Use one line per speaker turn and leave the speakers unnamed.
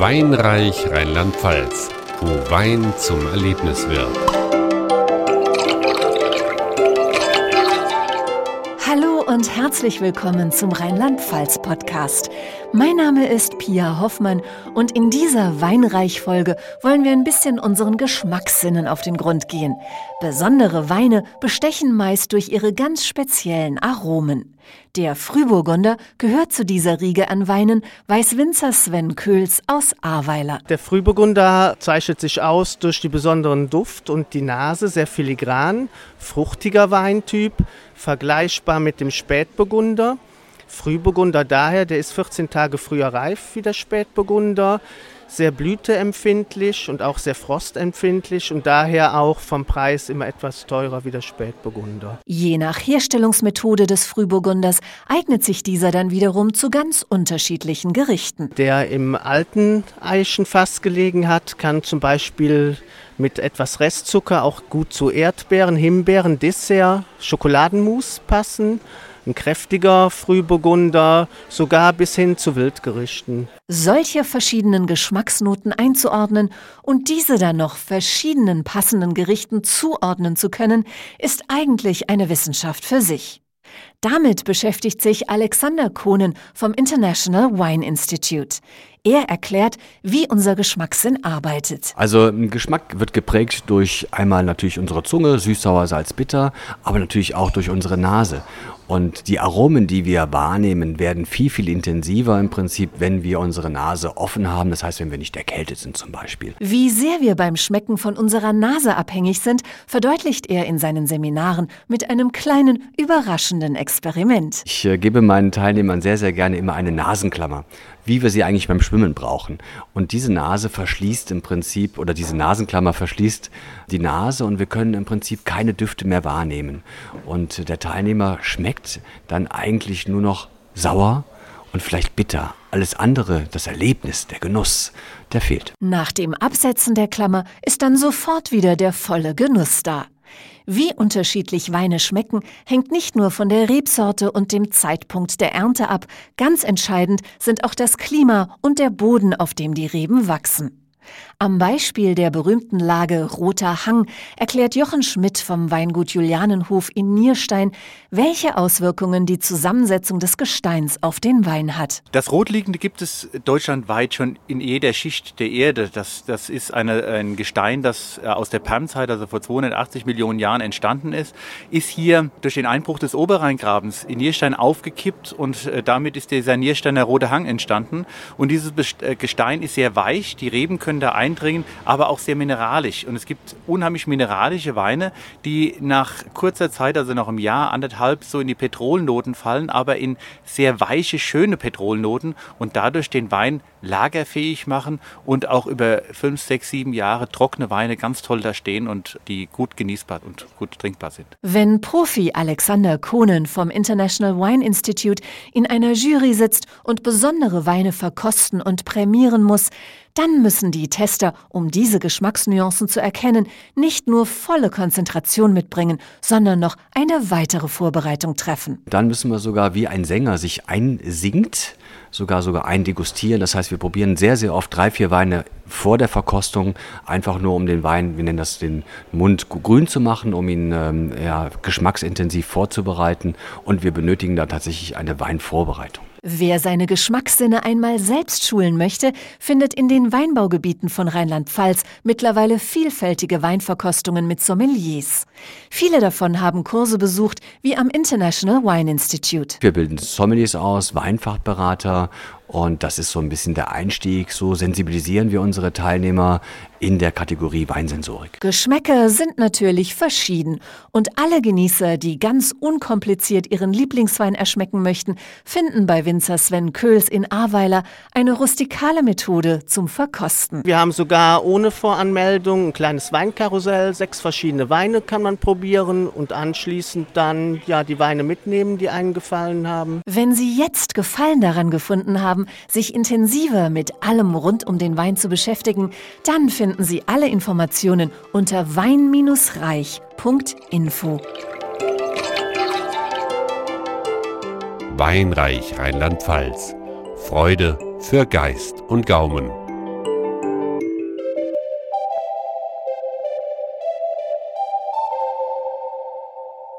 Weinreich Rheinland-Pfalz, wo Wein zum Erlebnis wird.
Hallo und herzlich willkommen zum Rheinland-Pfalz-Podcast. Mein Name ist Pia Hoffmann und in dieser Weinreich-Folge wollen wir ein bisschen unseren Geschmackssinnen auf den Grund gehen. Besondere Weine bestechen meist durch ihre ganz speziellen Aromen. Der Frühburgunder gehört zu dieser Riege an Weinen, weiß Winzer Sven Köhls aus Ahrweiler.
Der Frühburgunder zeichnet sich aus durch die besonderen Duft und die Nase, sehr filigran, fruchtiger Weintyp, vergleichbar mit dem Spätburgunder. Frühburgunder daher, der ist 14 Tage früher reif wie der Spätburgunder, sehr blüteempfindlich und auch sehr frostempfindlich und daher auch vom Preis immer etwas teurer wie der Spätburgunder.
Je nach Herstellungsmethode des Frühburgunders eignet sich dieser dann wiederum zu ganz unterschiedlichen Gerichten.
Der im alten Eichenfass gelegen hat, kann zum Beispiel mit etwas Restzucker auch gut zu Erdbeeren, Himbeeren, Dessert, Schokoladenmus passen ein kräftiger Frühburgunder, sogar bis hin zu Wildgerichten.
Solche verschiedenen Geschmacksnoten einzuordnen und diese dann noch verschiedenen passenden Gerichten zuordnen zu können, ist eigentlich eine Wissenschaft für sich. Damit beschäftigt sich Alexander Kohnen vom International Wine Institute. Er erklärt, wie unser Geschmackssinn arbeitet.
Also Geschmack wird geprägt durch einmal natürlich unsere Zunge, süß, sauer, salz, bitter, aber natürlich auch durch unsere Nase. Und die Aromen, die wir wahrnehmen, werden viel, viel intensiver im Prinzip, wenn wir unsere Nase offen haben. Das heißt, wenn wir nicht erkältet sind zum Beispiel.
Wie sehr wir beim Schmecken von unserer Nase abhängig sind, verdeutlicht er in seinen Seminaren mit einem kleinen, überraschenden Experiment.
Ich äh, gebe meinen Teilnehmern sehr, sehr gerne immer eine Nasenklammer wie wir sie eigentlich beim Schwimmen brauchen. Und diese Nase verschließt im Prinzip, oder diese Nasenklammer verschließt die Nase und wir können im Prinzip keine Düfte mehr wahrnehmen. Und der Teilnehmer schmeckt dann eigentlich nur noch sauer und vielleicht bitter. Alles andere, das Erlebnis, der Genuss, der fehlt.
Nach dem Absetzen der Klammer ist dann sofort wieder der volle Genuss da. Wie unterschiedlich Weine schmecken, hängt nicht nur von der Rebsorte und dem Zeitpunkt der Ernte ab. Ganz entscheidend sind auch das Klima und der Boden, auf dem die Reben wachsen. Am Beispiel der berühmten Lage Roter Hang erklärt Jochen Schmidt vom Weingut Julianenhof in Nierstein, welche Auswirkungen die Zusammensetzung des Gesteins auf den Wein hat.
Das Rotliegende gibt es deutschlandweit schon in jeder Schicht der Erde. Das, das ist eine, ein Gestein, das äh, aus der Permzeit, also vor 280 Millionen Jahren entstanden ist, ist hier durch den Einbruch des Oberrheingrabens in Nierstein aufgekippt und äh, damit ist dieser Niersteiner Rote Hang entstanden. Und dieses äh, Gestein ist sehr weich, die Reben können da eindringen, aber auch sehr mineralisch. Und es gibt unheimlich mineralische Weine, die nach kurzer Zeit, also nach einem Jahr, anderthalb, so in die Petrolnoten fallen, aber in sehr weiche, schöne Petrolnoten und dadurch den Wein lagerfähig machen und auch über fünf, sechs, sieben Jahre trockene Weine ganz toll da stehen und die gut genießbar und gut trinkbar sind.
Wenn Profi Alexander Kohnen vom International Wine Institute in einer Jury sitzt und besondere Weine verkosten und prämieren muss, dann müssen die Tester, um diese Geschmacksnuancen zu erkennen, nicht nur volle Konzentration mitbringen, sondern noch eine weitere Vorbereitung treffen.
Dann müssen wir sogar wie ein Sänger sich einsingt, sogar sogar eindegustieren. Das heißt, wir probieren sehr, sehr oft drei, vier Weine vor der Verkostung, einfach nur um den Wein, wir nennen das den Mund grün zu machen, um ihn ähm, ja, geschmacksintensiv vorzubereiten. Und wir benötigen da tatsächlich eine Weinvorbereitung.
Wer seine Geschmackssinne einmal selbst schulen möchte, findet in den Weinbaugebieten von Rheinland-Pfalz mittlerweile vielfältige Weinverkostungen mit Sommeliers. Viele davon haben Kurse besucht, wie am International Wine Institute.
Wir bilden Sommeliers aus, Weinfachberater und das ist so ein bisschen der Einstieg. So sensibilisieren wir unsere Teilnehmer in der Kategorie Weinsensorik.
Geschmäcker sind natürlich verschieden und alle Genießer, die ganz unkompliziert ihren Lieblingswein erschmecken möchten, finden bei Winzer Sven Köhls in Ahrweiler eine rustikale Methode zum Verkosten.
Wir haben sogar ohne Voranmeldung ein kleines Weinkarussell. Sechs verschiedene Weine kann man probieren und anschließend dann ja die Weine mitnehmen, die einen gefallen haben.
Wenn Sie jetzt Gefallen daran gefunden haben, sich intensiver mit allem rund um den Wein zu beschäftigen, dann finden finden Sie alle Informationen unter wein-reich.info.
Weinreich Rheinland-Pfalz. Freude für Geist und Gaumen.